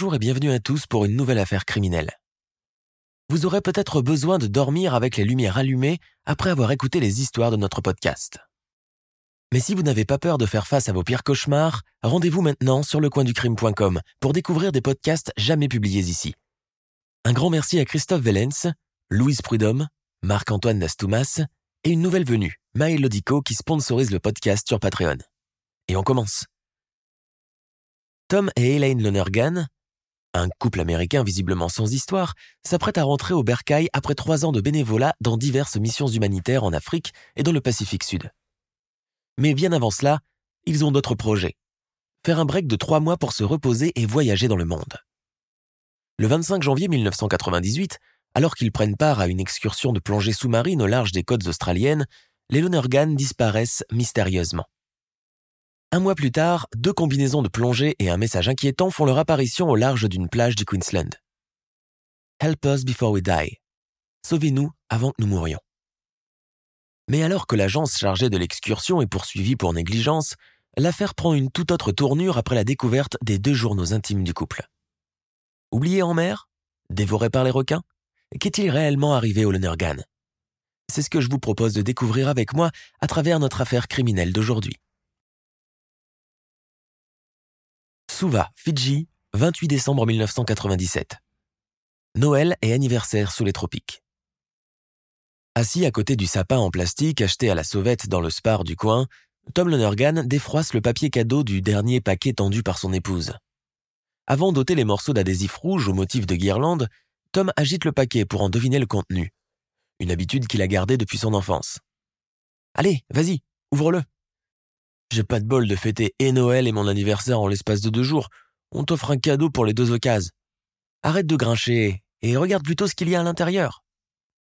Bonjour et bienvenue à tous pour une nouvelle affaire criminelle. Vous aurez peut-être besoin de dormir avec les lumières allumées après avoir écouté les histoires de notre podcast. Mais si vous n'avez pas peur de faire face à vos pires cauchemars, rendez-vous maintenant sur lecoinducrime.com pour découvrir des podcasts jamais publiés ici. Un grand merci à Christophe Vellens, Louise Prudhomme, Marc-Antoine Nastoumas et une nouvelle venue, Maël Lodico qui sponsorise le podcast sur Patreon. Et on commence. Tom et Elaine Lonergan, un couple américain visiblement sans histoire, s'apprête à rentrer au Bercail après trois ans de bénévolat dans diverses missions humanitaires en Afrique et dans le Pacifique Sud. Mais bien avant cela, ils ont d'autres projets. Faire un break de trois mois pour se reposer et voyager dans le monde. Le 25 janvier 1998, alors qu'ils prennent part à une excursion de plongée sous-marine au large des côtes australiennes, les Lonergan disparaissent mystérieusement. Un mois plus tard, deux combinaisons de plongée et un message inquiétant font leur apparition au large d'une plage du Queensland. Help us before we die. Sauvez-nous avant que nous mourions. Mais alors que l'agence chargée de l'excursion est poursuivie pour négligence, l'affaire prend une toute autre tournure après la découverte des deux journaux intimes du couple. Oublié en mer Dévoré par les requins Qu'est-il réellement arrivé au Lonergan C'est ce que je vous propose de découvrir avec moi à travers notre affaire criminelle d'aujourd'hui. Suva, Fidji, 28 décembre 1997. Noël et anniversaire sous les tropiques. Assis à côté du sapin en plastique acheté à la sauvette dans le spar du coin, Tom Lonergan défroisse le papier cadeau du dernier paquet tendu par son épouse. Avant d'ôter les morceaux d'adhésif rouge au motif de guirlande, Tom agite le paquet pour en deviner le contenu. Une habitude qu'il a gardée depuis son enfance. Allez, vas-y, ouvre-le. J'ai pas de bol de fêter et Noël et mon anniversaire en l'espace de deux jours. On t'offre un cadeau pour les deux occasions. Arrête de grincher et regarde plutôt ce qu'il y a à l'intérieur.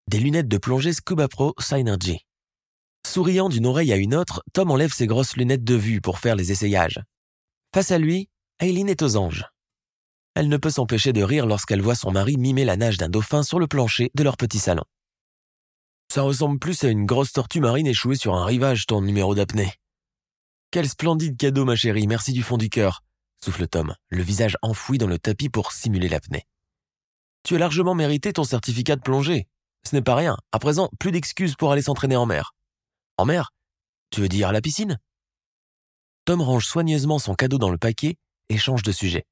Des lunettes de plongée Scuba Pro Synergy. Souriant d'une oreille à une autre, Tom enlève ses grosses lunettes de vue pour faire les essayages. Face à lui, Aileen est aux anges. Elle ne peut s'empêcher de rire lorsqu'elle voit son mari mimer la nage d'un dauphin sur le plancher de leur petit salon. Ça ressemble plus à une grosse tortue marine échouée sur un rivage, ton numéro d'apnée. Quel splendide cadeau, ma chérie, merci du fond du cœur, souffle Tom, le visage enfoui dans le tapis pour simuler l'apnée. Tu as largement mérité ton certificat de plongée. Ce n'est pas rien. À présent, plus d'excuses pour aller s'entraîner en mer. En mer? Tu veux dire à la piscine? Tom range soigneusement son cadeau dans le paquet et change de sujet.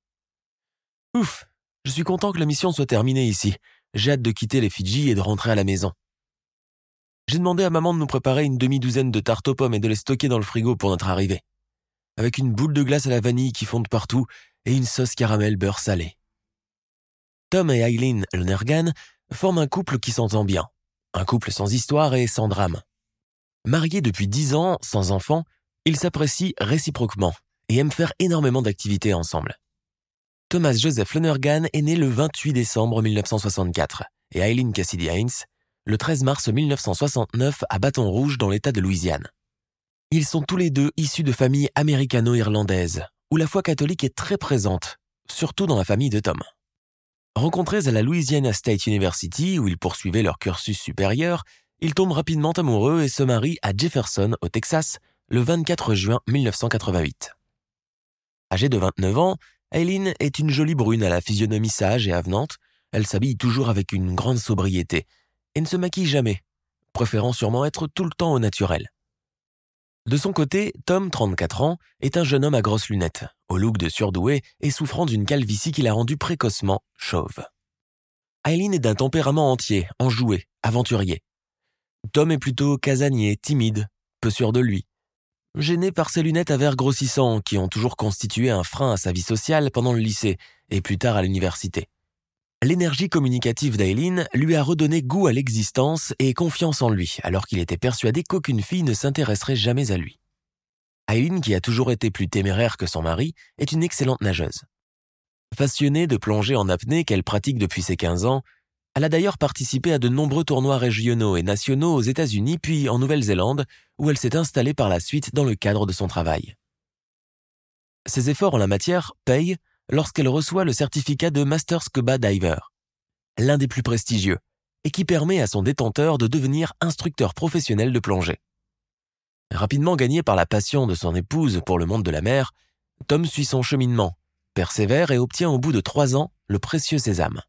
Ouf, je suis content que la mission soit terminée ici. J'ai hâte de quitter les Fidji et de rentrer à la maison. J'ai demandé à maman de nous préparer une demi-douzaine de tartes aux pommes et de les stocker dans le frigo pour notre arrivée. Avec une boule de glace à la vanille qui fonde partout et une sauce caramel beurre salé. Tom et Eileen Lonergan forment un couple qui s'entend bien. Un couple sans histoire et sans drame. Mariés depuis dix ans, sans enfants, ils s'apprécient réciproquement et aiment faire énormément d'activités ensemble. Thomas Joseph Lonergan est né le 28 décembre 1964 et Eileen Cassidy Haynes le 13 mars 1969 à Bâton Rouge dans l'État de Louisiane. Ils sont tous les deux issus de familles américano-irlandaises, où la foi catholique est très présente, surtout dans la famille de Tom. Rencontrés à la Louisiana State University, où ils poursuivaient leur cursus supérieur, ils tombent rapidement amoureux et se marient à Jefferson, au Texas, le 24 juin 1988. Âgée de 29 ans, Aileen est une jolie brune à la physionomie sage et avenante. Elle s'habille toujours avec une grande sobriété, et ne se maquille jamais, préférant sûrement être tout le temps au naturel. De son côté, Tom, 34 ans, est un jeune homme à grosses lunettes, au look de surdoué et souffrant d'une calvitie qui l'a rendu précocement chauve. Eileen est d'un tempérament entier, enjoué, aventurier. Tom est plutôt casanier, timide, peu sûr de lui. gêné par ses lunettes à verre grossissants qui ont toujours constitué un frein à sa vie sociale pendant le lycée et plus tard à l'université. L'énergie communicative d'Aileen lui a redonné goût à l'existence et confiance en lui, alors qu'il était persuadé qu'aucune fille ne s'intéresserait jamais à lui. Aileen, qui a toujours été plus téméraire que son mari, est une excellente nageuse. Passionnée de plongée en apnée qu'elle pratique depuis ses 15 ans, elle a d'ailleurs participé à de nombreux tournois régionaux et nationaux aux États-Unis puis en Nouvelle-Zélande, où elle s'est installée par la suite dans le cadre de son travail. Ses efforts en la matière payent lorsqu'elle reçoit le certificat de Master Scuba Diver, l'un des plus prestigieux, et qui permet à son détenteur de devenir instructeur professionnel de plongée. Rapidement gagné par la passion de son épouse pour le monde de la mer, Tom suit son cheminement, persévère et obtient au bout de trois ans le précieux sésame.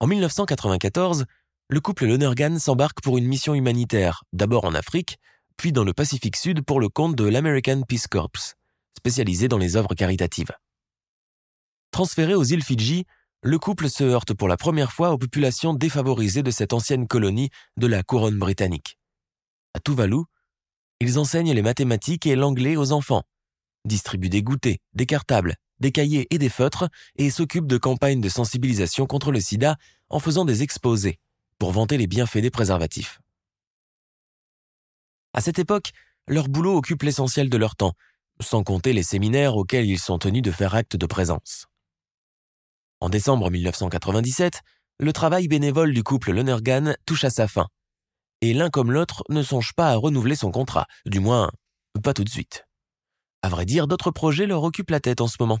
En 1994, le couple Lonergan s'embarque pour une mission humanitaire, d'abord en Afrique, puis dans le Pacifique Sud pour le compte de l'American Peace Corps, spécialisé dans les œuvres caritatives. Transféré aux îles Fidji, le couple se heurte pour la première fois aux populations défavorisées de cette ancienne colonie de la couronne britannique. À Tuvalu, ils enseignent les mathématiques et l'anglais aux enfants, distribuent des goûters, des cartables, des cahiers et des feutres et s'occupent de campagnes de sensibilisation contre le sida en faisant des exposés pour vanter les bienfaits des préservatifs. À cette époque, leur boulot occupe l'essentiel de leur temps, sans compter les séminaires auxquels ils sont tenus de faire acte de présence. En décembre 1997, le travail bénévole du couple Lonergan touche à sa fin. Et l'un comme l'autre ne songe pas à renouveler son contrat, du moins pas tout de suite. À vrai dire, d'autres projets leur occupent la tête en ce moment.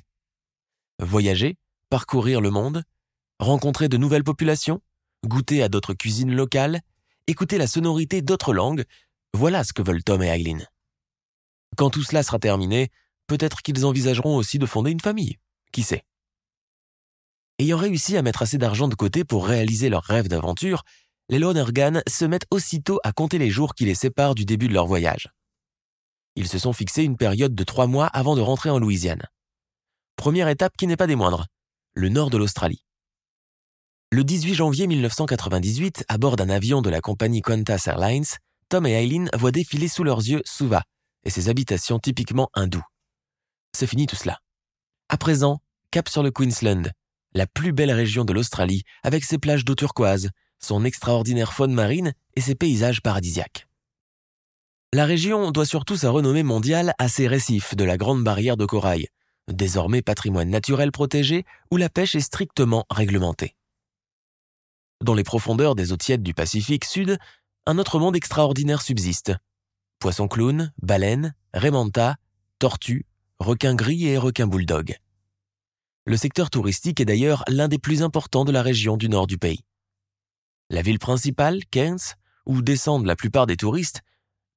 Voyager, parcourir le monde, rencontrer de nouvelles populations, goûter à d'autres cuisines locales, écouter la sonorité d'autres langues, voilà ce que veulent Tom et Eileen. Quand tout cela sera terminé, peut-être qu'ils envisageront aussi de fonder une famille. Qui sait? Ayant réussi à mettre assez d'argent de côté pour réaliser leur rêve d'aventure, les Lonergan se mettent aussitôt à compter les jours qui les séparent du début de leur voyage. Ils se sont fixés une période de trois mois avant de rentrer en Louisiane. Première étape qui n'est pas des moindres, le nord de l'Australie. Le 18 janvier 1998, à bord d'un avion de la compagnie Qantas Airlines, Tom et Eileen voient défiler sous leurs yeux Suva et ses habitations typiquement hindoues. C'est fini tout cela. À présent, cap sur le Queensland, la plus belle région de l'Australie, avec ses plages d'eau turquoise, son extraordinaire faune marine et ses paysages paradisiaques. La région doit surtout sa renommée mondiale à ses récifs de la Grande Barrière de Corail, désormais patrimoine naturel protégé où la pêche est strictement réglementée. Dans les profondeurs des eaux tièdes du Pacifique Sud, un autre monde extraordinaire subsiste. Poissons clowns, baleines, rémanta, tortues, requins gris et requins bulldog. Le secteur touristique est d'ailleurs l'un des plus importants de la région du nord du pays. La ville principale, Cairns, où descendent la plupart des touristes,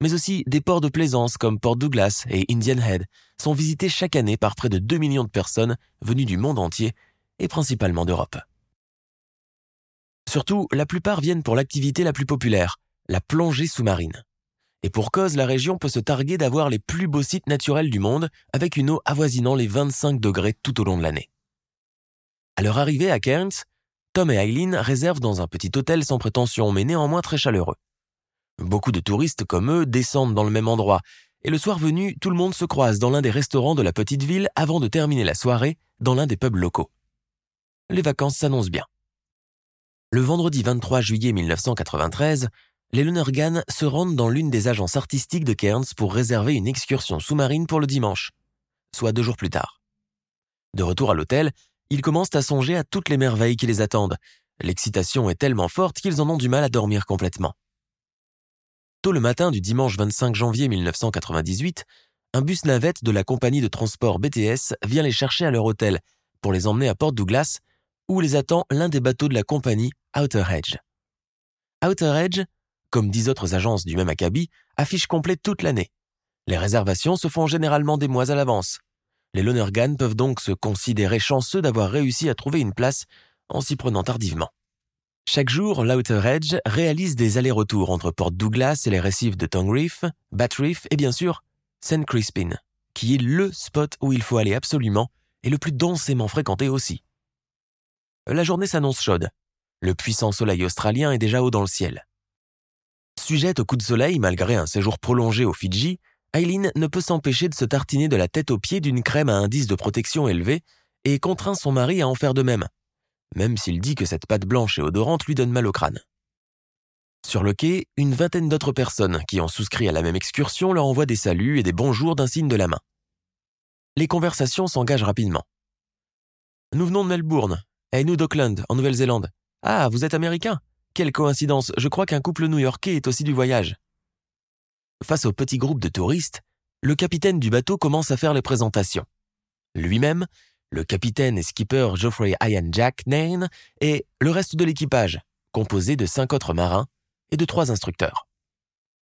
mais aussi des ports de plaisance comme Port Douglas et Indian Head, sont visités chaque année par près de 2 millions de personnes venues du monde entier et principalement d'Europe. Surtout, la plupart viennent pour l'activité la plus populaire, la plongée sous-marine. Et pour cause, la région peut se targuer d'avoir les plus beaux sites naturels du monde, avec une eau avoisinant les 25 degrés tout au long de l'année. À leur arrivée à Cairns, Tom et Eileen réservent dans un petit hôtel sans prétention, mais néanmoins très chaleureux. Beaucoup de touristes comme eux descendent dans le même endroit, et le soir venu, tout le monde se croise dans l'un des restaurants de la petite ville avant de terminer la soirée dans l'un des pubs locaux. Les vacances s'annoncent bien. Le vendredi 23 juillet 1993, les Lonergan se rendent dans l'une des agences artistiques de Cairns pour réserver une excursion sous-marine pour le dimanche, soit deux jours plus tard. De retour à l'hôtel, ils commencent à songer à toutes les merveilles qui les attendent. L'excitation est tellement forte qu'ils en ont du mal à dormir complètement. Tôt le matin du dimanche 25 janvier 1998, un bus navette de la compagnie de transport BTS vient les chercher à leur hôtel pour les emmener à Port Douglas, où les attend l'un des bateaux de la compagnie Outer Edge. Outer Edge, comme dix autres agences du même acabit, affiche complet toute l'année. Les réservations se font généralement des mois à l'avance. Les Lonergan peuvent donc se considérer chanceux d'avoir réussi à trouver une place en s'y prenant tardivement. Chaque jour, l'Outer Edge réalise des allers-retours entre Port Douglas et les récifs de Tongue Reef, Bat Reef et bien sûr St. Crispin, qui est LE spot où il faut aller absolument et le plus densément fréquenté aussi. La journée s'annonce chaude. Le puissant soleil australien est déjà haut dans le ciel. Sujette au coup de soleil malgré un séjour prolongé aux Fidji, Eileen ne peut s'empêcher de se tartiner de la tête aux pieds d'une crème à indice de protection élevé et contraint son mari à en faire de même, même s'il dit que cette pâte blanche et odorante lui donne mal au crâne. Sur le quai, une vingtaine d'autres personnes qui ont souscrit à la même excursion leur envoient des saluts et des bonjours d'un signe de la main. Les conversations s'engagent rapidement. Nous venons de Melbourne, et nous d'Auckland, en Nouvelle-Zélande. Ah, vous êtes américain Quelle coïncidence, je crois qu'un couple new-yorkais est aussi du voyage. Face au petit groupe de touristes, le capitaine du bateau commence à faire les présentations. Lui-même, le capitaine et skipper Geoffrey Ian Jack Nain et le reste de l'équipage, composé de cinq autres marins et de trois instructeurs.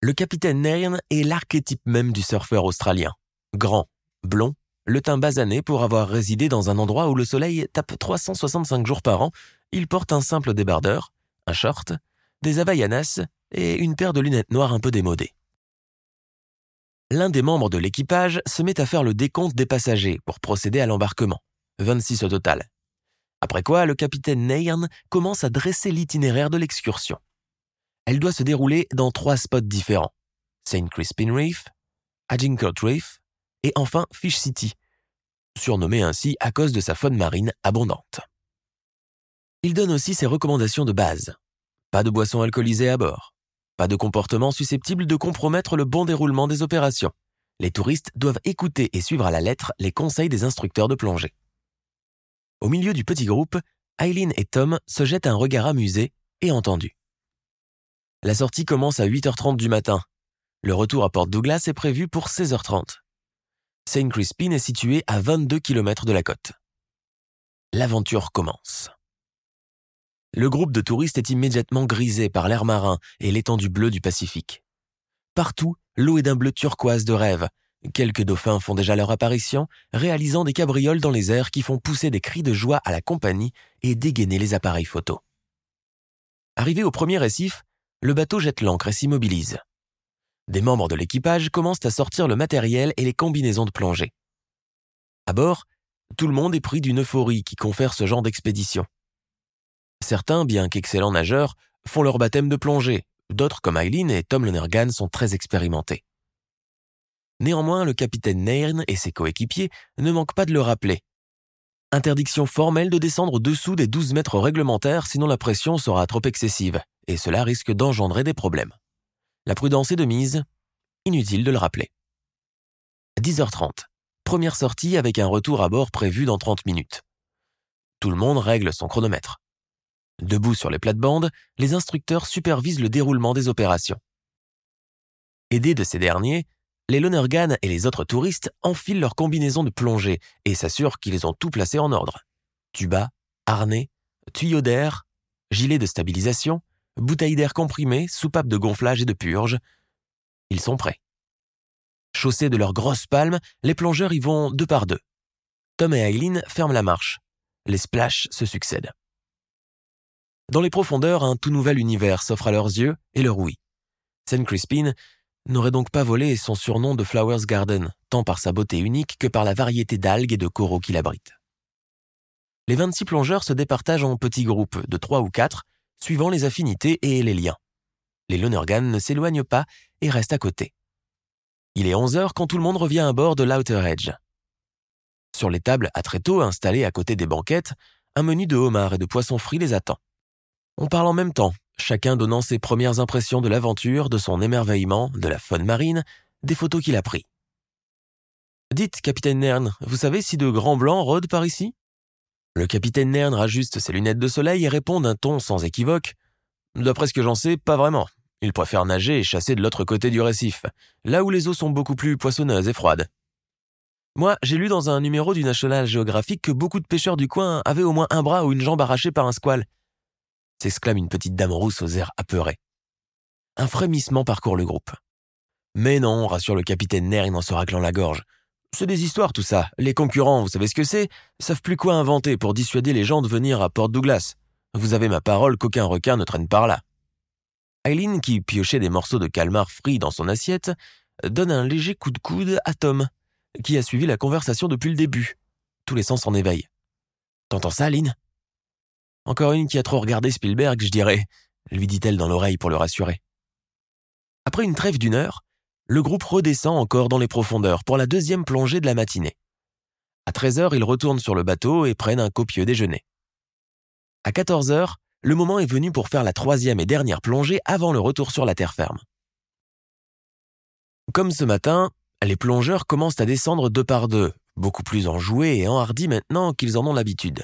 Le capitaine Nairn est l'archétype même du surfeur australien. Grand, blond, le teint basané pour avoir résidé dans un endroit où le soleil tape 365 jours par an, il porte un simple débardeur, un short, des havaianas et une paire de lunettes noires un peu démodées l'un des membres de l'équipage se met à faire le décompte des passagers pour procéder à l'embarquement. 26 au total. Après quoi, le capitaine Nairn commence à dresser l'itinéraire de l'excursion. Elle doit se dérouler dans trois spots différents. St. Crispin Reef, Agincourt Reef et enfin Fish City, surnommé ainsi à cause de sa faune marine abondante. Il donne aussi ses recommandations de base. Pas de boissons alcoolisées à bord, pas de comportement susceptible de compromettre le bon déroulement des opérations. Les touristes doivent écouter et suivre à la lettre les conseils des instructeurs de plongée. Au milieu du petit groupe, Eileen et Tom se jettent un regard amusé et entendu. La sortie commence à 8h30 du matin. Le retour à Port Douglas est prévu pour 16h30. St. Crispin est situé à 22 km de la côte. L'aventure commence. Le groupe de touristes est immédiatement grisé par l'air marin et l'étendue bleue du Pacifique. Partout, l'eau est d'un bleu turquoise de rêve. Quelques dauphins font déjà leur apparition, réalisant des cabrioles dans les airs qui font pousser des cris de joie à la compagnie et dégainer les appareils photos. Arrivé au premier récif, le bateau jette l'ancre et s'immobilise. Des membres de l'équipage commencent à sortir le matériel et les combinaisons de plongée. À bord, tout le monde est pris d'une euphorie qui confère ce genre d'expédition. Certains, bien qu'excellents nageurs, font leur baptême de plongée, d'autres comme Eileen et Tom Lonergan sont très expérimentés. Néanmoins, le capitaine Nairn et ses coéquipiers ne manquent pas de le rappeler. Interdiction formelle de descendre au-dessous des 12 mètres réglementaires sinon la pression sera trop excessive, et cela risque d'engendrer des problèmes. La prudence est de mise, inutile de le rappeler. 10h30. Première sortie avec un retour à bord prévu dans 30 minutes. Tout le monde règle son chronomètre. Debout sur les plates-bandes, les instructeurs supervisent le déroulement des opérations. Aidés de ces derniers, les Lonergan et les autres touristes enfilent leurs combinaisons de plongée et s'assurent qu'ils ont tout placé en ordre. Tuba, harnais, tuyaux d'air, gilets de stabilisation, bouteilles d'air comprimées, soupapes de gonflage et de purge. Ils sont prêts. Chaussés de leurs grosses palmes, les plongeurs y vont deux par deux. Tom et Eileen ferment la marche. Les splashs se succèdent. Dans les profondeurs, un tout nouvel univers s'offre à leurs yeux et leur ouïe. St. Crispin n'aurait donc pas volé son surnom de Flowers Garden, tant par sa beauté unique que par la variété d'algues et de coraux qu'il abrite. Les 26 plongeurs se départagent en petits groupes de 3 ou 4, suivant les affinités et les liens. Les Lonergan ne s'éloignent pas et restent à côté. Il est 11 heures quand tout le monde revient à bord de l'Outer Edge. Sur les tables à tréteaux installées à côté des banquettes, un menu de homards et de poissons frits les attend. On parle en même temps, chacun donnant ses premières impressions de l'aventure, de son émerveillement, de la faune marine, des photos qu'il a prises. Dites, capitaine Nern, vous savez si de grands blancs rôdent par ici? Le capitaine Nern rajuste ses lunettes de soleil et répond d'un ton sans équivoque. D'après ce que j'en sais, pas vraiment. Il préfère nager et chasser de l'autre côté du récif, là où les eaux sont beaucoup plus poissonneuses et froides. Moi, j'ai lu dans un numéro du National Geographic que beaucoup de pêcheurs du coin avaient au moins un bras ou une jambe arrachée par un squale s'exclame une petite dame rousse aux airs apeurés. Un frémissement parcourt le groupe. Mais non, rassure le capitaine Nairn en se raclant la gorge. C'est des histoires tout ça. Les concurrents, vous savez ce que c'est, savent plus quoi inventer pour dissuader les gens de venir à Port Douglas. Vous avez ma parole qu'aucun requin ne traîne par là. Eileen, qui piochait des morceaux de calmar frits dans son assiette, donne un léger coup de coude à Tom, qui a suivi la conversation depuis le début. Tous les sens en éveil. T'entends ça, Aline encore une qui a trop regardé Spielberg, je dirais, lui dit-elle dans l'oreille pour le rassurer. Après une trêve d'une heure, le groupe redescend encore dans les profondeurs pour la deuxième plongée de la matinée. À 13h, ils retournent sur le bateau et prennent un copieux déjeuner. À 14h, le moment est venu pour faire la troisième et dernière plongée avant le retour sur la terre ferme. Comme ce matin, les plongeurs commencent à descendre deux par deux, beaucoup plus enjoués et enhardis maintenant qu'ils en ont l'habitude.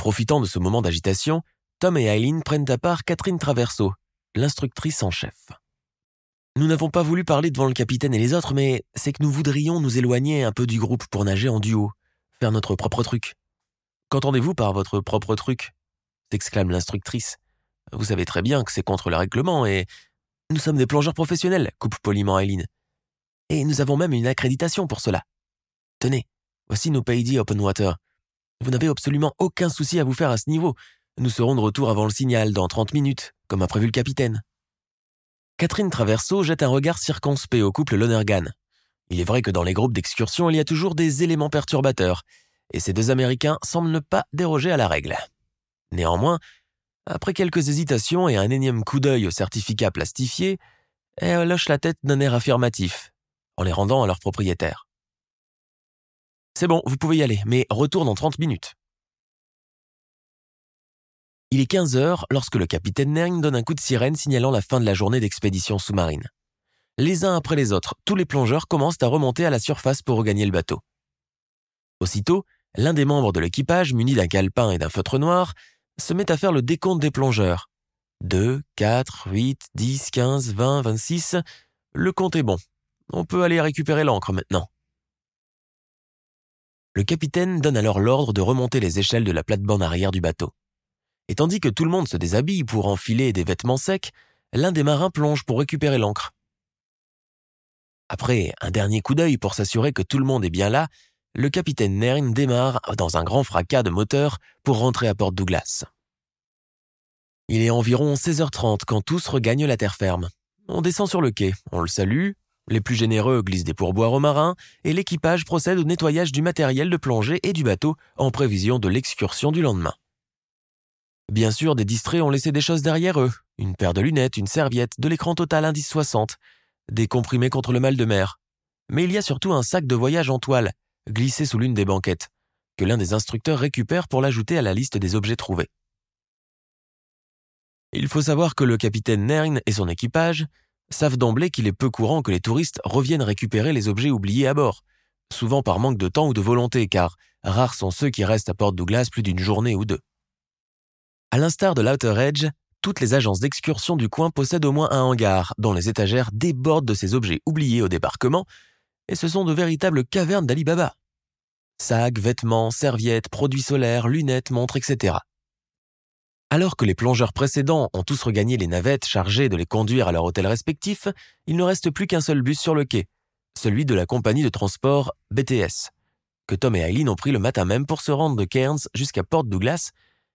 Profitant de ce moment d'agitation, Tom et Eileen prennent à part Catherine Traverso, l'instructrice en chef. Nous n'avons pas voulu parler devant le capitaine et les autres, mais c'est que nous voudrions nous éloigner un peu du groupe pour nager en duo, faire notre propre truc. Qu'entendez-vous par votre propre truc? s'exclame l'instructrice. Vous savez très bien que c'est contre le règlement et. Nous sommes des plongeurs professionnels, coupe poliment Eileen. Et nous avons même une accréditation pour cela. Tenez, voici nos Paydi Open Water. Vous n'avez absolument aucun souci à vous faire à ce niveau. Nous serons de retour avant le signal, dans 30 minutes, comme a prévu le capitaine. Catherine Traverso jette un regard circonspect au couple Lonergan. Il est vrai que dans les groupes d'excursion, il y a toujours des éléments perturbateurs, et ces deux Américains semblent ne pas déroger à la règle. Néanmoins, après quelques hésitations et un énième coup d'œil au certificat plastifié, elle hoche la tête d'un air affirmatif, en les rendant à leur propriétaire. C'est bon, vous pouvez y aller, mais retour dans 30 minutes. Il est 15 heures lorsque le capitaine Nering donne un coup de sirène signalant la fin de la journée d'expédition sous-marine. Les uns après les autres, tous les plongeurs commencent à remonter à la surface pour regagner le bateau. Aussitôt, l'un des membres de l'équipage, muni d'un calepin et d'un feutre noir, se met à faire le décompte des plongeurs. 2, 4, 8, 10, 15, 20, 26. Le compte est bon. On peut aller récupérer l'ancre maintenant. Le capitaine donne alors l'ordre de remonter les échelles de la plate-bande arrière du bateau et tandis que tout le monde se déshabille pour enfiler des vêtements secs, l'un des marins plonge pour récupérer l'encre. Après un dernier coup d'œil pour s'assurer que tout le monde est bien là, le capitaine Nern démarre dans un grand fracas de moteur pour rentrer à Port Douglas. Il est environ 16h30 quand tous regagnent la terre ferme. On descend sur le quai, on le salue, les plus généreux glissent des pourboires aux marins, et l'équipage procède au nettoyage du matériel de plongée et du bateau en prévision de l'excursion du lendemain. Bien sûr, des distraits ont laissé des choses derrière eux. Une paire de lunettes, une serviette, de l'écran total indice 60, des comprimés contre le mal de mer. Mais il y a surtout un sac de voyage en toile, glissé sous l'une des banquettes, que l'un des instructeurs récupère pour l'ajouter à la liste des objets trouvés. Il faut savoir que le capitaine Nern et son équipage savent d'emblée qu'il est peu courant que les touristes reviennent récupérer les objets oubliés à bord, souvent par manque de temps ou de volonté, car rares sont ceux qui restent à Port Douglas plus d'une journée ou deux. À l'instar de l'Outer Edge, toutes les agences d'excursion du coin possèdent au moins un hangar dont les étagères débordent de ces objets oubliés au débarquement, et ce sont de véritables cavernes d'Alibaba. Sacs, vêtements, serviettes, produits solaires, lunettes, montres, etc. Alors que les plongeurs précédents ont tous regagné les navettes chargées de les conduire à leur hôtel respectif, il ne reste plus qu'un seul bus sur le quai, celui de la compagnie de transport BTS, que Tom et Eileen ont pris le matin même pour se rendre de Cairns jusqu'à Port Douglas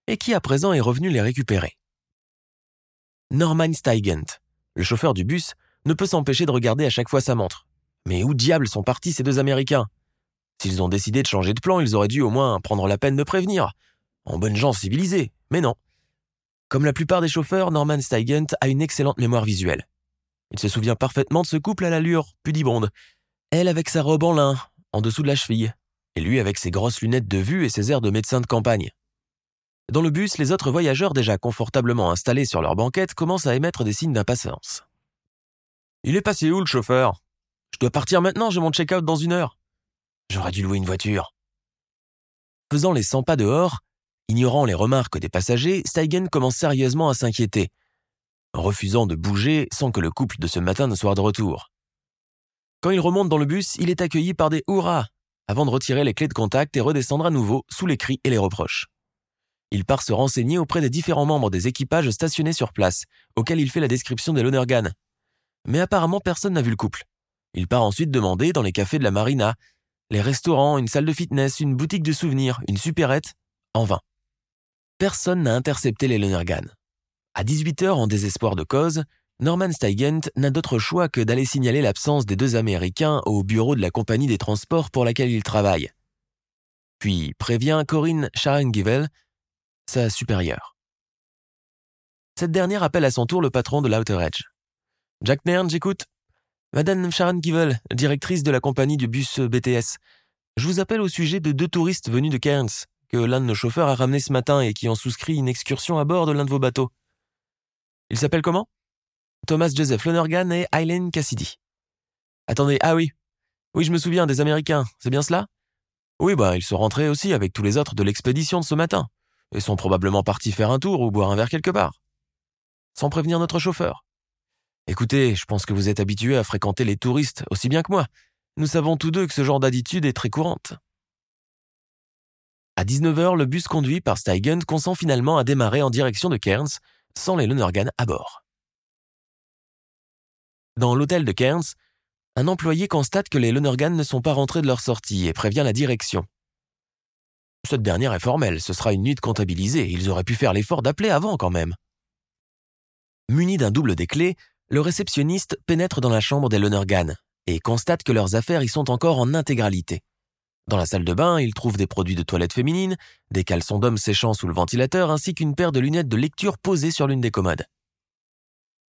et qui à présent est revenu les récupérer. Norman Steigent, le chauffeur du bus, ne peut s'empêcher de regarder à chaque fois sa montre. Mais où diable sont partis ces deux Américains? S'ils ont décidé de changer de plan, ils auraient dû au moins prendre la peine de prévenir. En bonne gens civilisés, mais non. Comme la plupart des chauffeurs, Norman Steigent a une excellente mémoire visuelle. Il se souvient parfaitement de ce couple à l'allure pudibonde. Elle avec sa robe en lin, en dessous de la cheville, et lui avec ses grosses lunettes de vue et ses airs de médecin de campagne. Dans le bus, les autres voyageurs déjà confortablement installés sur leur banquette commencent à émettre des signes d'impatience. Il est passé où le chauffeur? Je dois partir maintenant, j'ai mon check-out dans une heure. J'aurais dû louer une voiture. Faisant les 100 pas dehors, ignorant les remarques des passagers, Steigen commence sérieusement à s'inquiéter, refusant de bouger sans que le couple de ce matin ne soit de retour. Quand il remonte dans le bus, il est accueilli par des hurrahs, avant de retirer les clés de contact et redescendre à nouveau sous les cris et les reproches. Il part se renseigner auprès des différents membres des équipages stationnés sur place, auxquels il fait la description des Lonergan. Mais apparemment personne n'a vu le couple. Il part ensuite demander dans les cafés de la marina, les restaurants, une salle de fitness, une boutique de souvenirs, une supérette, en vain. Personne n'a intercepté les Lonergan. À 18h, en désespoir de cause, Norman Steigent n'a d'autre choix que d'aller signaler l'absence des deux Américains au bureau de la compagnie des transports pour laquelle il travaille. Puis prévient Corinne Scharengivel sa supérieure. Cette dernière appelle à son tour le patron de l'Outer Edge. Jack Nairn, j'écoute. Madame Sharon Kivel, directrice de la compagnie du bus BTS. Je vous appelle au sujet de deux touristes venus de Cairns, que l'un de nos chauffeurs a ramenés ce matin et qui ont souscrit une excursion à bord de l'un de vos bateaux. Ils s'appellent comment? Thomas Joseph Lonergan et Eileen Cassidy. Attendez, ah oui. Oui, je me souviens des Américains, c'est bien cela? Oui, bah, ils sont rentrés aussi avec tous les autres de l'expédition de ce matin, et sont probablement partis faire un tour ou boire un verre quelque part. Sans prévenir notre chauffeur. Écoutez, je pense que vous êtes habitués à fréquenter les touristes aussi bien que moi. Nous savons tous deux que ce genre d'attitude est très courante. À 19h, le bus conduit par Steigen consent finalement à démarrer en direction de Cairns, sans les Lonergan à bord. Dans l'hôtel de Cairns, un employé constate que les Lonergan ne sont pas rentrés de leur sortie et prévient la direction. Cette dernière est formelle, ce sera une nuit de comptabilisée, ils auraient pu faire l'effort d'appeler avant quand même. Muni d'un double des clés, le réceptionniste pénètre dans la chambre des Lonergan et constate que leurs affaires y sont encore en intégralité. Dans la salle de bain, il trouve des produits de toilette féminine, des caleçons d'hommes séchant sous le ventilateur ainsi qu'une paire de lunettes de lecture posées sur l'une des commodes.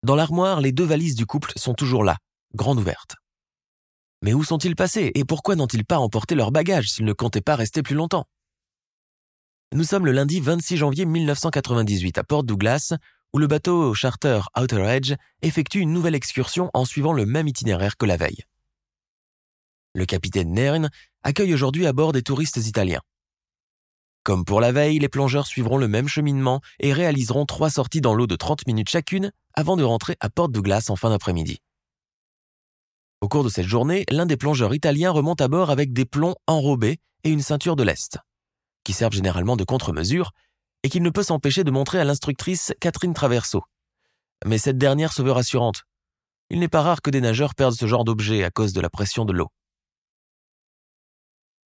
Dans l'armoire, les deux valises du couple sont toujours là, grandes ouvertes. Mais où sont-ils passés et pourquoi n'ont-ils pas emporté leurs bagages s'ils ne comptaient pas rester plus longtemps? Nous sommes le lundi 26 janvier 1998 à Port Douglas, où le bateau charter Outer Edge effectue une nouvelle excursion en suivant le même itinéraire que la veille. Le capitaine Nern accueille aujourd'hui à bord des touristes italiens. Comme pour la veille, les plongeurs suivront le même cheminement et réaliseront trois sorties dans l'eau de 30 minutes chacune avant de rentrer à Port Douglas en fin d'après-midi. Au cours de cette journée, l'un des plongeurs italiens remonte à bord avec des plombs enrobés et une ceinture de lest, qui servent généralement de contre-mesure et qu'il ne peut s'empêcher de montrer à l'instructrice Catherine Traverso. Mais cette dernière se veut rassurante. Il n'est pas rare que des nageurs perdent ce genre d'objet à cause de la pression de l'eau.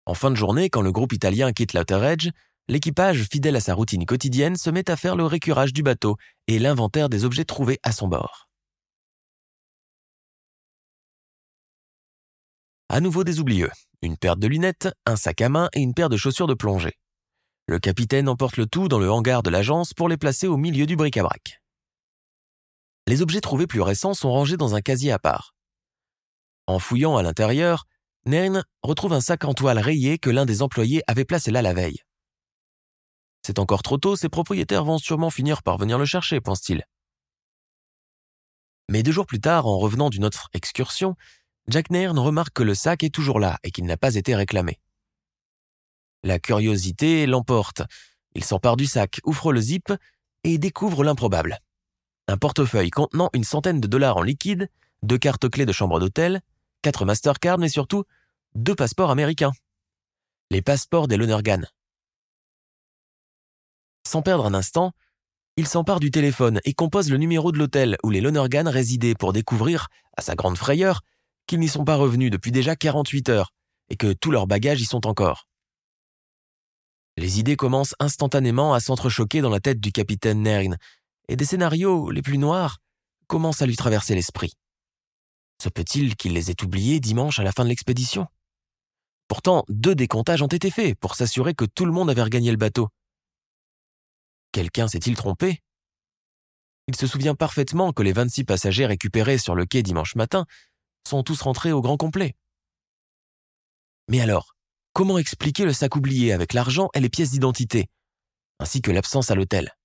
En fin de journée, quand le groupe italien quitte l'Outer Edge, l'équipage, fidèle à sa routine quotidienne, se met à faire le récurage du bateau et l'inventaire des objets trouvés à son bord. À nouveau des oublieux, une paire de lunettes, un sac à main et une paire de chaussures de plongée. Le capitaine emporte le tout dans le hangar de l'agence pour les placer au milieu du bric-à-brac. Les objets trouvés plus récents sont rangés dans un casier à part. En fouillant à l'intérieur, Nairn retrouve un sac en toile rayé que l'un des employés avait placé là la veille. C'est encore trop tôt, ses propriétaires vont sûrement finir par venir le chercher, pense-t-il. Mais deux jours plus tard, en revenant d'une autre excursion, Jack Nairn remarque que le sac est toujours là et qu'il n'a pas été réclamé. La curiosité l'emporte. Il s'empare du sac, ouvre le zip et découvre l'improbable. Un portefeuille contenant une centaine de dollars en liquide, deux cartes clés de chambre d'hôtel, quatre Mastercard, mais surtout deux passeports américains. Les passeports des Lonergan. Sans perdre un instant, il s'empare du téléphone et compose le numéro de l'hôtel où les Lonergan résidaient pour découvrir, à sa grande frayeur, qu'ils n'y sont pas revenus depuis déjà 48 heures et que tous leurs bagages y sont encore. Les idées commencent instantanément à s'entrechoquer dans la tête du capitaine Nern, et des scénarios les plus noirs commencent à lui traverser l'esprit. Se peut-il qu'il les ait oubliés dimanche à la fin de l'expédition? Pourtant, deux décomptages ont été faits pour s'assurer que tout le monde avait regagné le bateau. Quelqu'un s'est-il trompé? Il se souvient parfaitement que les 26 passagers récupérés sur le quai dimanche matin sont tous rentrés au grand complet. Mais alors, comment expliquer le sac oublié avec l'argent et les pièces d'identité, ainsi que l'absence à l'hôtel?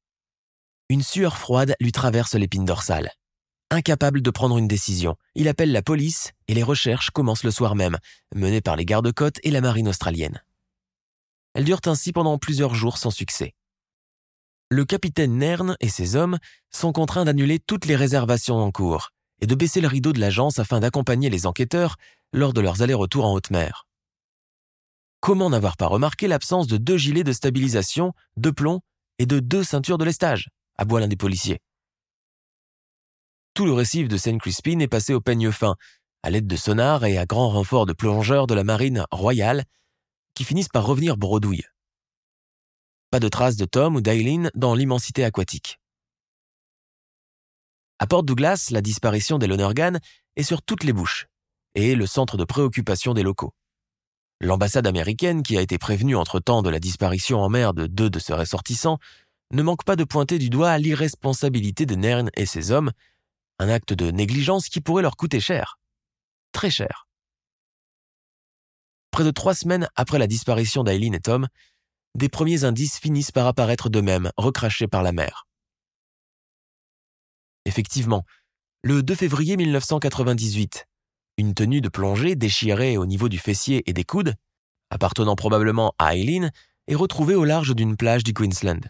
Une sueur froide lui traverse l'épine dorsale. Incapable de prendre une décision, il appelle la police et les recherches commencent le soir même, menées par les gardes-côtes et la marine australienne. Elles durent ainsi pendant plusieurs jours sans succès. Le capitaine Nern et ses hommes sont contraints d'annuler toutes les réservations en cours et de baisser le rideau de l'agence afin d'accompagner les enquêteurs lors de leurs allers-retours en haute mer. Comment n'avoir pas remarqué l'absence de deux gilets de stabilisation, de plomb et de deux ceintures de lestage aboie l'un des policiers. Tout le récif de Saint Crispin est passé au peigne fin, à l'aide de sonars et à grand renfort de plongeurs de la marine royale, qui finissent par revenir bredouille. Pas de traces de Tom ou d'Aileen dans l'immensité aquatique. À Port Douglas, la disparition des Lonergan est sur toutes les bouches et le centre de préoccupation des locaux. L'ambassade américaine, qui a été prévenue entre-temps de la disparition en mer de deux de ses ressortissants, ne manque pas de pointer du doigt l'irresponsabilité de Nern et ses hommes un acte de négligence qui pourrait leur coûter cher. très cher. Près de trois semaines après la disparition d'Aileen et Tom, des premiers indices finissent par apparaître d'eux-mêmes, recrachés par la mer. Effectivement, le 2 février 1998, une tenue de plongée déchirée au niveau du fessier et des coudes, appartenant probablement à Eileen, est retrouvée au large d'une plage du Queensland.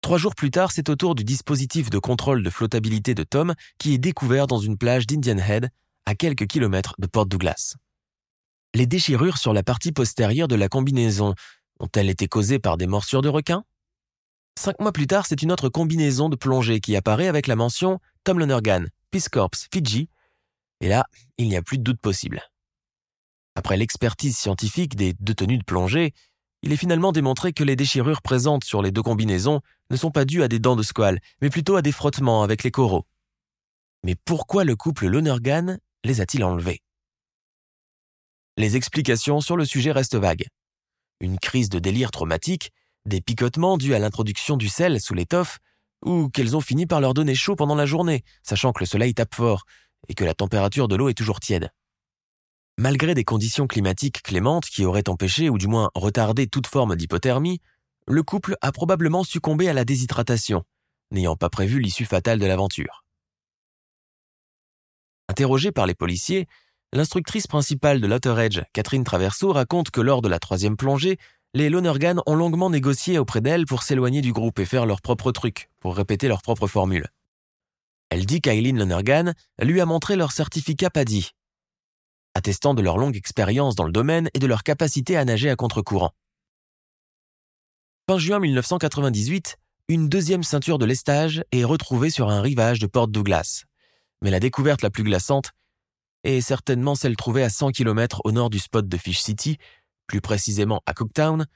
Trois jours plus tard, c'est au tour du dispositif de contrôle de flottabilité de Tom qui est découvert dans une plage d'Indian Head, à quelques kilomètres de Port Douglas. Les déchirures sur la partie postérieure de la combinaison ont-elles été causées par des morsures de requins? Cinq mois plus tard, c'est une autre combinaison de plongée qui apparaît avec la mention Tom Lonergan, Peace Corps, Fidji, et là, il n'y a plus de doute possible. Après l'expertise scientifique des deux tenues de plongée, il est finalement démontré que les déchirures présentes sur les deux combinaisons ne sont pas dues à des dents de squale, mais plutôt à des frottements avec les coraux. Mais pourquoi le couple Lonergan les a-t-il enlevés? Les explications sur le sujet restent vagues. Une crise de délire traumatique, des picotements dus à l'introduction du sel sous l'étoffe, ou qu'elles ont fini par leur donner chaud pendant la journée, sachant que le soleil tape fort et que la température de l'eau est toujours tiède. Malgré des conditions climatiques clémentes qui auraient empêché ou du moins retardé toute forme d'hypothermie, le couple a probablement succombé à la déshydratation, n'ayant pas prévu l'issue fatale de l'aventure. Interrogée par les policiers, l'instructrice principale de l'Outer Edge, Catherine Traverso, raconte que lors de la troisième plongée, les Lonergan ont longuement négocié auprès d'elle pour s'éloigner du groupe et faire leur propre truc, pour répéter leur propre formule. Elle dit qu'Aileen Lonergan lui a montré leur certificat PADI, attestant de leur longue expérience dans le domaine et de leur capacité à nager à contre-courant. Fin juin 1998, une deuxième ceinture de lestage est retrouvée sur un rivage de Port Douglas. Mais la découverte la plus glaçante est certainement celle trouvée à 100 km au nord du spot de Fish City, plus précisément à Cooktown,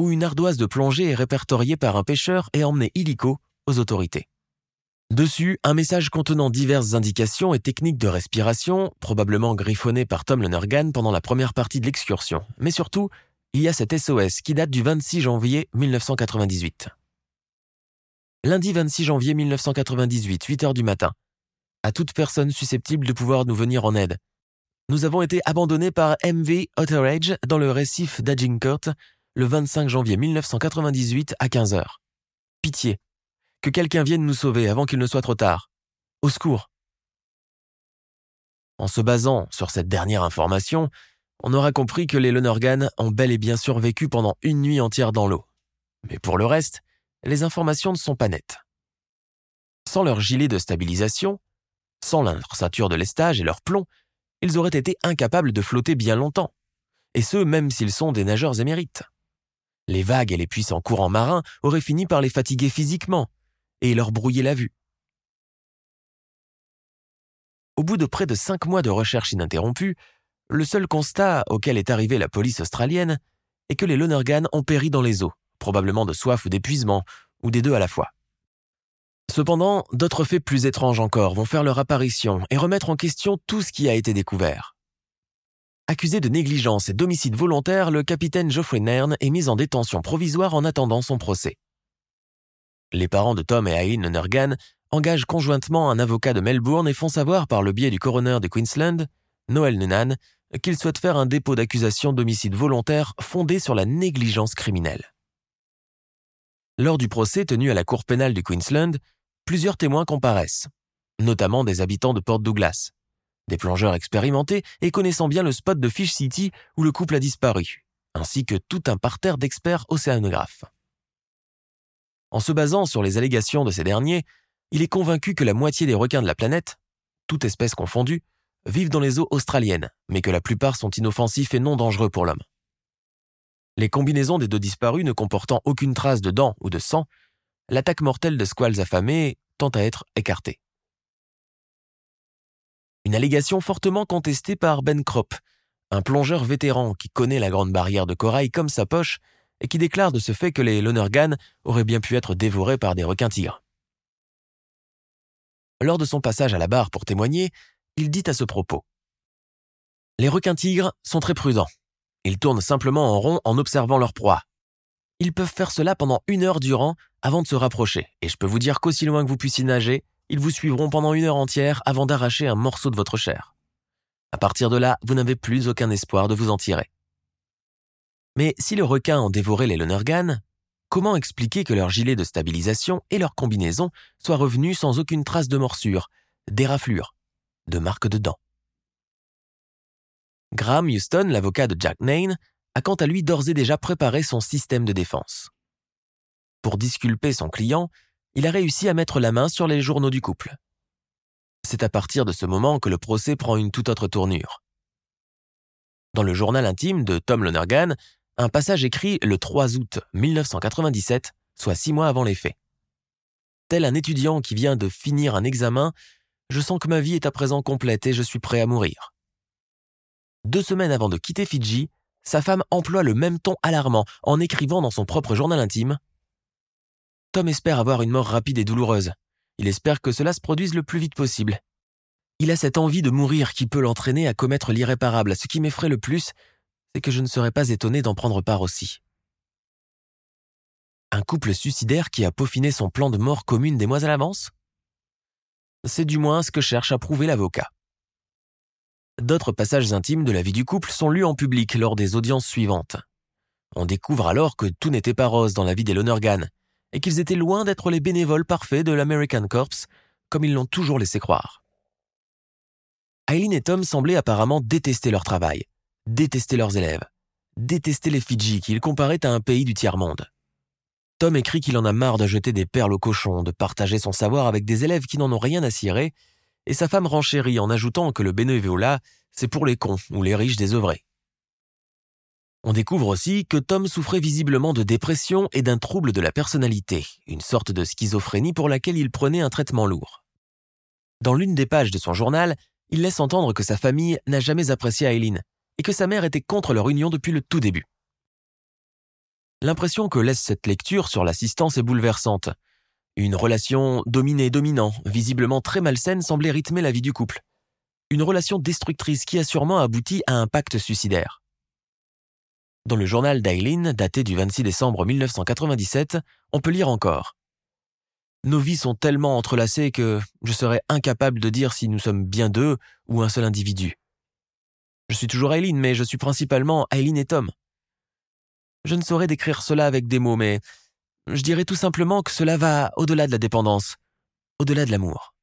où une ardoise de plongée est répertoriée par un pêcheur et emmenée illico aux autorités. Dessus, un message contenant diverses indications et techniques de respiration, probablement griffonné par Tom Lonergan pendant la première partie de l'excursion. Mais surtout, il y a cet SOS qui date du 26 janvier 1998. Lundi 26 janvier 1998, 8 h du matin. À toute personne susceptible de pouvoir nous venir en aide. Nous avons été abandonnés par MV Edge dans le récif d'Agincourt le 25 janvier 1998 à 15 h Pitié, que quelqu'un vienne nous sauver avant qu'il ne soit trop tard. Au secours. En se basant sur cette dernière information, on aura compris que les Lonergan ont bel et bien survécu pendant une nuit entière dans l'eau. Mais pour le reste, les informations ne sont pas nettes. Sans leur gilet de stabilisation, sans leur de lestage et leur plomb, ils auraient été incapables de flotter bien longtemps, et ce même s'ils sont des nageurs émérites. Les vagues et les puissants courants marins auraient fini par les fatiguer physiquement, et leur brouiller la vue. Au bout de près de cinq mois de recherche ininterrompue, le seul constat auquel est arrivée la police australienne est que les Lonergan ont péri dans les eaux, probablement de soif ou d'épuisement, ou des deux à la fois. Cependant, d'autres faits plus étranges encore vont faire leur apparition et remettre en question tout ce qui a été découvert. Accusé de négligence et d'homicide volontaire, le capitaine Geoffrey Nairn est mis en détention provisoire en attendant son procès. Les parents de Tom et Aileen Nergan engagent conjointement un avocat de Melbourne et font savoir par le biais du coroner de Queensland, Noel Nunan, qu'ils souhaitent faire un dépôt d'accusation d'homicide volontaire fondé sur la négligence criminelle. Lors du procès tenu à la Cour pénale du Queensland, plusieurs témoins comparaissent, notamment des habitants de Port Douglas, des plongeurs expérimentés et connaissant bien le spot de Fish City où le couple a disparu, ainsi que tout un parterre d'experts océanographes. En se basant sur les allégations de ces derniers, il est convaincu que la moitié des requins de la planète, toute espèce confondue, vivent dans les eaux australiennes, mais que la plupart sont inoffensifs et non dangereux pour l'homme. Les combinaisons des deux disparus ne comportant aucune trace de dents ou de sang, l'attaque mortelle de squales affamés tend à être écartée. Une allégation fortement contestée par Ben Kropp, un plongeur vétéran qui connaît la grande barrière de corail comme sa poche et qui déclare de ce fait que les Lonergan auraient bien pu être dévorés par des requins-tigres. Lors de son passage à la barre pour témoigner, il dit à ce propos Les requins-tigres sont très prudents. Ils tournent simplement en rond en observant leur proie. Ils peuvent faire cela pendant une heure durant avant de se rapprocher, et je peux vous dire qu'aussi loin que vous puissiez nager, ils vous suivront pendant une heure entière avant d'arracher un morceau de votre chair. À partir de là, vous n'avez plus aucun espoir de vous en tirer. Mais si le requin en dévorait les Lonergan, comment expliquer que leur gilet de stabilisation et leur combinaison soient revenus sans aucune trace de morsure, d'éraflure, de marque de dents? Graham Houston, l'avocat de Jack Nain, a quant à lui d'ores et déjà préparé son système de défense. Pour disculper son client, il a réussi à mettre la main sur les journaux du couple. C'est à partir de ce moment que le procès prend une toute autre tournure. Dans le journal intime de Tom Lonergan, un passage écrit le 3 août 1997, soit six mois avant les faits. Tel un étudiant qui vient de finir un examen, je sens que ma vie est à présent complète et je suis prêt à mourir. Deux semaines avant de quitter Fidji, sa femme emploie le même ton alarmant en écrivant dans son propre journal intime Tom espère avoir une mort rapide et douloureuse. Il espère que cela se produise le plus vite possible. Il a cette envie de mourir qui peut l'entraîner à commettre l'irréparable. Ce qui m'effraie le plus, c'est que je ne serais pas étonné d'en prendre part aussi. Un couple suicidaire qui a peaufiné son plan de mort commune des mois à l'avance C'est du moins ce que cherche à prouver l'avocat. D'autres passages intimes de la vie du couple sont lus en public lors des audiences suivantes. On découvre alors que tout n'était pas rose dans la vie des Lonergan, et qu'ils étaient loin d'être les bénévoles parfaits de l'American Corps, comme ils l'ont toujours laissé croire. Eileen et Tom semblaient apparemment détester leur travail, détester leurs élèves, détester les Fidji qu'ils comparaient à un pays du tiers-monde. Tom écrit qu'il en a marre de jeter des perles aux cochons, de partager son savoir avec des élèves qui n'en ont rien à cirer, et sa femme renchérit en ajoutant que le bénévolat, c'est pour les cons ou les riches désœuvrés. On découvre aussi que Tom souffrait visiblement de dépression et d'un trouble de la personnalité, une sorte de schizophrénie pour laquelle il prenait un traitement lourd. Dans l'une des pages de son journal, il laisse entendre que sa famille n'a jamais apprécié Aileen et que sa mère était contre leur union depuis le tout début. L'impression que laisse cette lecture sur l'assistance est bouleversante, une relation dominée-dominant, visiblement très malsaine, semblait rythmer la vie du couple. Une relation destructrice qui a sûrement abouti à un pacte suicidaire. Dans le journal d'Aileen, daté du 26 décembre 1997, on peut lire encore. Nos vies sont tellement entrelacées que je serais incapable de dire si nous sommes bien deux ou un seul individu. Je suis toujours Aileen, mais je suis principalement Aileen et Tom. Je ne saurais décrire cela avec des mots, mais je dirais tout simplement que cela va au-delà de la dépendance, au-delà de l'amour.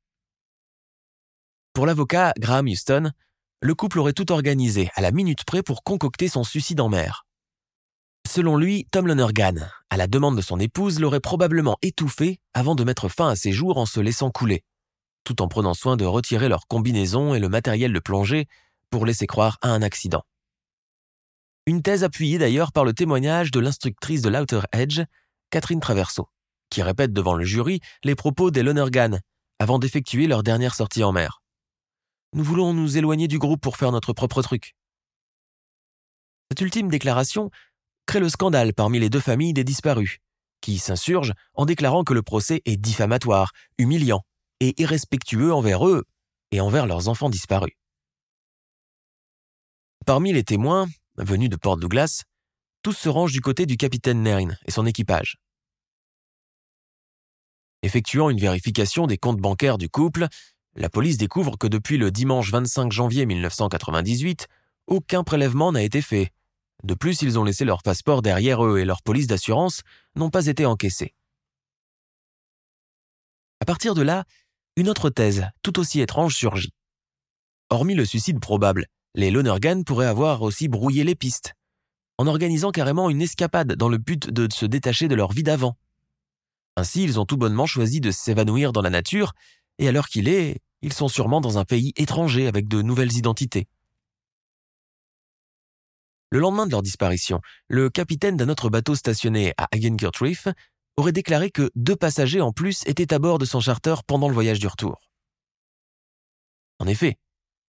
Pour l'avocat Graham Houston, le couple aurait tout organisé à la minute près pour concocter son suicide en mer. Selon lui, Tom Lonergan, à la demande de son épouse, l'aurait probablement étouffé avant de mettre fin à ses jours en se laissant couler, tout en prenant soin de retirer leur combinaison et le matériel de plongée pour laisser croire à un accident. Une thèse appuyée d'ailleurs par le témoignage de l'instructrice de l'Outer Edge, Catherine Traverso, qui répète devant le jury les propos des Lonergan avant d'effectuer leur dernière sortie en mer. Nous voulons nous éloigner du groupe pour faire notre propre truc. Cette ultime déclaration crée le scandale parmi les deux familles des disparus, qui s'insurgent en déclarant que le procès est diffamatoire, humiliant et irrespectueux envers eux et envers leurs enfants disparus. Parmi les témoins, venus de Port Douglas, tous se rangent du côté du capitaine Nairn et son équipage. Effectuant une vérification des comptes bancaires du couple, la police découvre que depuis le dimanche 25 janvier 1998, aucun prélèvement n'a été fait. De plus, ils ont laissé leur passeport derrière eux et leurs polices d'assurance n'ont pas été encaissées. À partir de là, une autre thèse, tout aussi étrange, surgit. Hormis le suicide probable, les Lonergan pourraient avoir aussi brouillé les pistes en organisant carrément une escapade dans le but de se détacher de leur vie d'avant. Ainsi, ils ont tout bonnement choisi de s'évanouir dans la nature, et à l'heure qu'il est, ils sont sûrement dans un pays étranger avec de nouvelles identités. Le lendemain de leur disparition, le capitaine d'un autre bateau stationné à Agincourt Reef aurait déclaré que deux passagers en plus étaient à bord de son charter pendant le voyage du retour. En effet,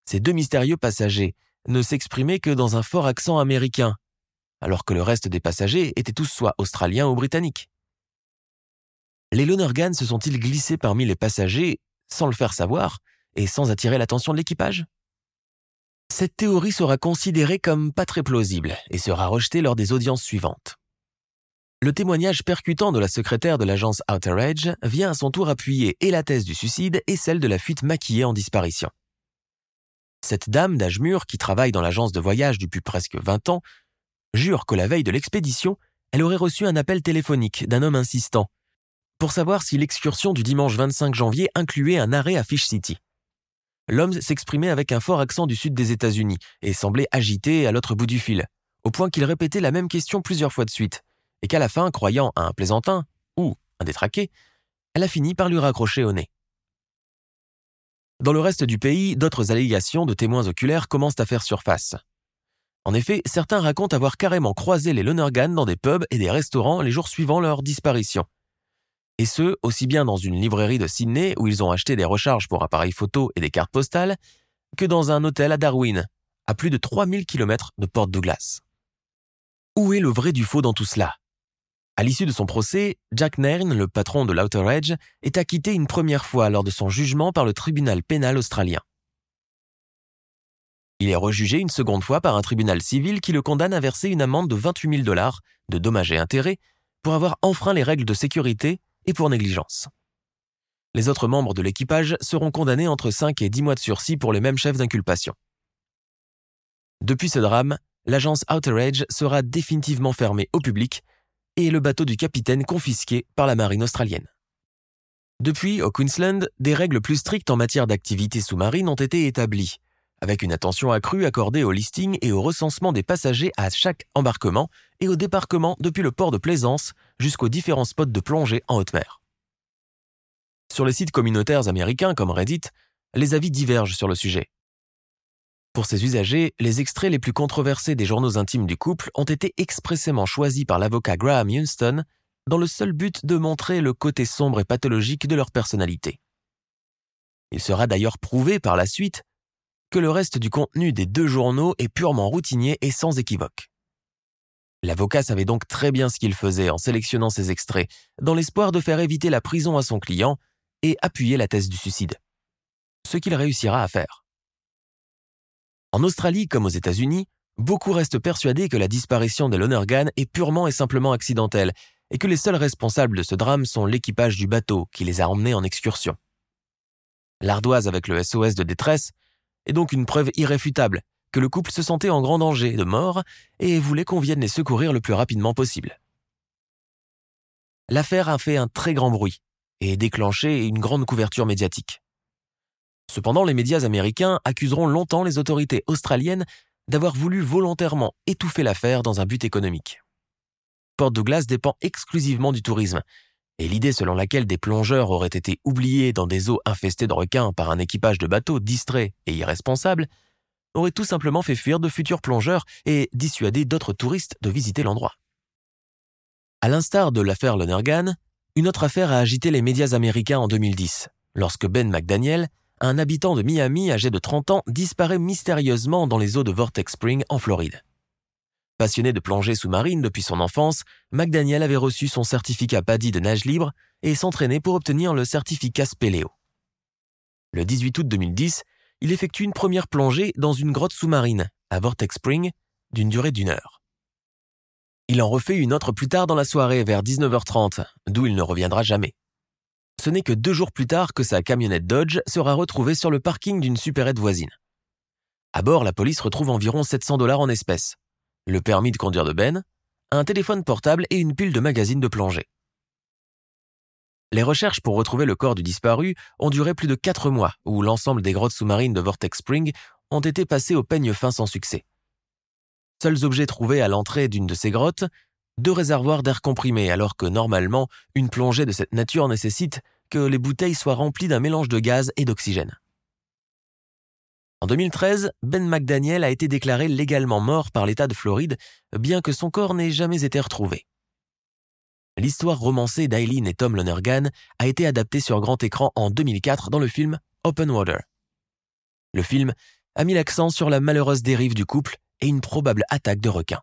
ces deux mystérieux passagers ne s'exprimaient que dans un fort accent américain, alors que le reste des passagers étaient tous soit australiens ou britanniques. Les Lonergan se sont-ils glissés parmi les passagers sans le faire savoir et sans attirer l'attention de l'équipage? Cette théorie sera considérée comme pas très plausible et sera rejetée lors des audiences suivantes. Le témoignage percutant de la secrétaire de l'agence Outer Edge vient à son tour appuyer et la thèse du suicide et celle de la fuite maquillée en disparition. Cette dame d'âge mûr, qui travaille dans l'agence de voyage depuis presque 20 ans, jure que la veille de l'expédition, elle aurait reçu un appel téléphonique d'un homme insistant pour savoir si l'excursion du dimanche 25 janvier incluait un arrêt à Fish City. L'homme s'exprimait avec un fort accent du sud des États-Unis et semblait agité à l'autre bout du fil, au point qu'il répétait la même question plusieurs fois de suite, et qu'à la fin, croyant à un plaisantin ou un détraqué, elle a fini par lui raccrocher au nez. Dans le reste du pays, d'autres allégations de témoins oculaires commencent à faire surface. En effet, certains racontent avoir carrément croisé les Lonergan dans des pubs et des restaurants les jours suivant leur disparition. Et ce, aussi bien dans une librairie de Sydney où ils ont acheté des recharges pour appareils photo et des cartes postales, que dans un hôtel à Darwin, à plus de 3000 km de Port Douglas. Où est le vrai du faux dans tout cela? À l'issue de son procès, Jack Nairn, le patron de l'Outer Edge, est acquitté une première fois lors de son jugement par le tribunal pénal australien. Il est rejugé une seconde fois par un tribunal civil qui le condamne à verser une amende de 28 000 dollars de dommages et intérêts pour avoir enfreint les règles de sécurité et pour négligence. Les autres membres de l'équipage seront condamnés entre 5 et 10 mois de sursis pour les mêmes chefs d'inculpation. Depuis ce drame, l'agence Outer Edge sera définitivement fermée au public et le bateau du capitaine confisqué par la marine australienne. Depuis, au Queensland, des règles plus strictes en matière d'activité sous-marine ont été établies, avec une attention accrue accordée au listing et au recensement des passagers à chaque embarquement et au débarquement depuis le port de Plaisance jusqu'aux différents spots de plongée en haute mer. Sur les sites communautaires américains comme Reddit, les avis divergent sur le sujet. Pour ces usagers, les extraits les plus controversés des journaux intimes du couple ont été expressément choisis par l'avocat Graham Houston dans le seul but de montrer le côté sombre et pathologique de leur personnalité. Il sera d'ailleurs prouvé par la suite que le reste du contenu des deux journaux est purement routinier et sans équivoque. L'avocat savait donc très bien ce qu'il faisait en sélectionnant ces extraits, dans l'espoir de faire éviter la prison à son client et appuyer la thèse du suicide. Ce qu'il réussira à faire. En Australie comme aux États-Unis, beaucoup restent persuadés que la disparition de Lonergan est purement et simplement accidentelle et que les seuls responsables de ce drame sont l'équipage du bateau qui les a emmenés en excursion. L'ardoise avec le SOS de détresse est donc une preuve irréfutable que le couple se sentait en grand danger de mort et voulait qu'on vienne les secourir le plus rapidement possible. L'affaire a fait un très grand bruit et déclenché une grande couverture médiatique. Cependant, les médias américains accuseront longtemps les autorités australiennes d'avoir voulu volontairement étouffer l'affaire dans un but économique. Port Douglas dépend exclusivement du tourisme et l'idée selon laquelle des plongeurs auraient été oubliés dans des eaux infestées de requins par un équipage de bateaux distrait et irresponsable aurait tout simplement fait fuir de futurs plongeurs et dissuadé d'autres touristes de visiter l'endroit. À l'instar de l'affaire Lonergan, une autre affaire a agité les médias américains en 2010, lorsque Ben McDaniel, un habitant de Miami âgé de 30 ans, disparaît mystérieusement dans les eaux de Vortex Spring en Floride. Passionné de plongée sous-marine depuis son enfance, McDaniel avait reçu son certificat PADI de nage libre et s'entraînait pour obtenir le certificat Spéléo. Le 18 août 2010, il effectue une première plongée dans une grotte sous-marine, à Vortex Spring, d'une durée d'une heure. Il en refait une autre plus tard dans la soirée, vers 19h30, d'où il ne reviendra jamais. Ce n'est que deux jours plus tard que sa camionnette Dodge sera retrouvée sur le parking d'une supérette voisine. À bord, la police retrouve environ 700 dollars en espèces, le permis de conduire de Ben, un téléphone portable et une pile de magazines de plongée. Les recherches pour retrouver le corps du disparu ont duré plus de quatre mois, où l'ensemble des grottes sous-marines de Vortex Spring ont été passées au peigne fin sans succès. Seuls objets trouvés à l'entrée d'une de ces grottes, deux réservoirs d'air comprimé, alors que normalement, une plongée de cette nature nécessite que les bouteilles soient remplies d'un mélange de gaz et d'oxygène. En 2013, Ben McDaniel a été déclaré légalement mort par l'État de Floride, bien que son corps n'ait jamais été retrouvé. L'histoire romancée d'Eileen et Tom Lonergan a été adaptée sur grand écran en 2004 dans le film Open Water. Le film a mis l'accent sur la malheureuse dérive du couple et une probable attaque de requins.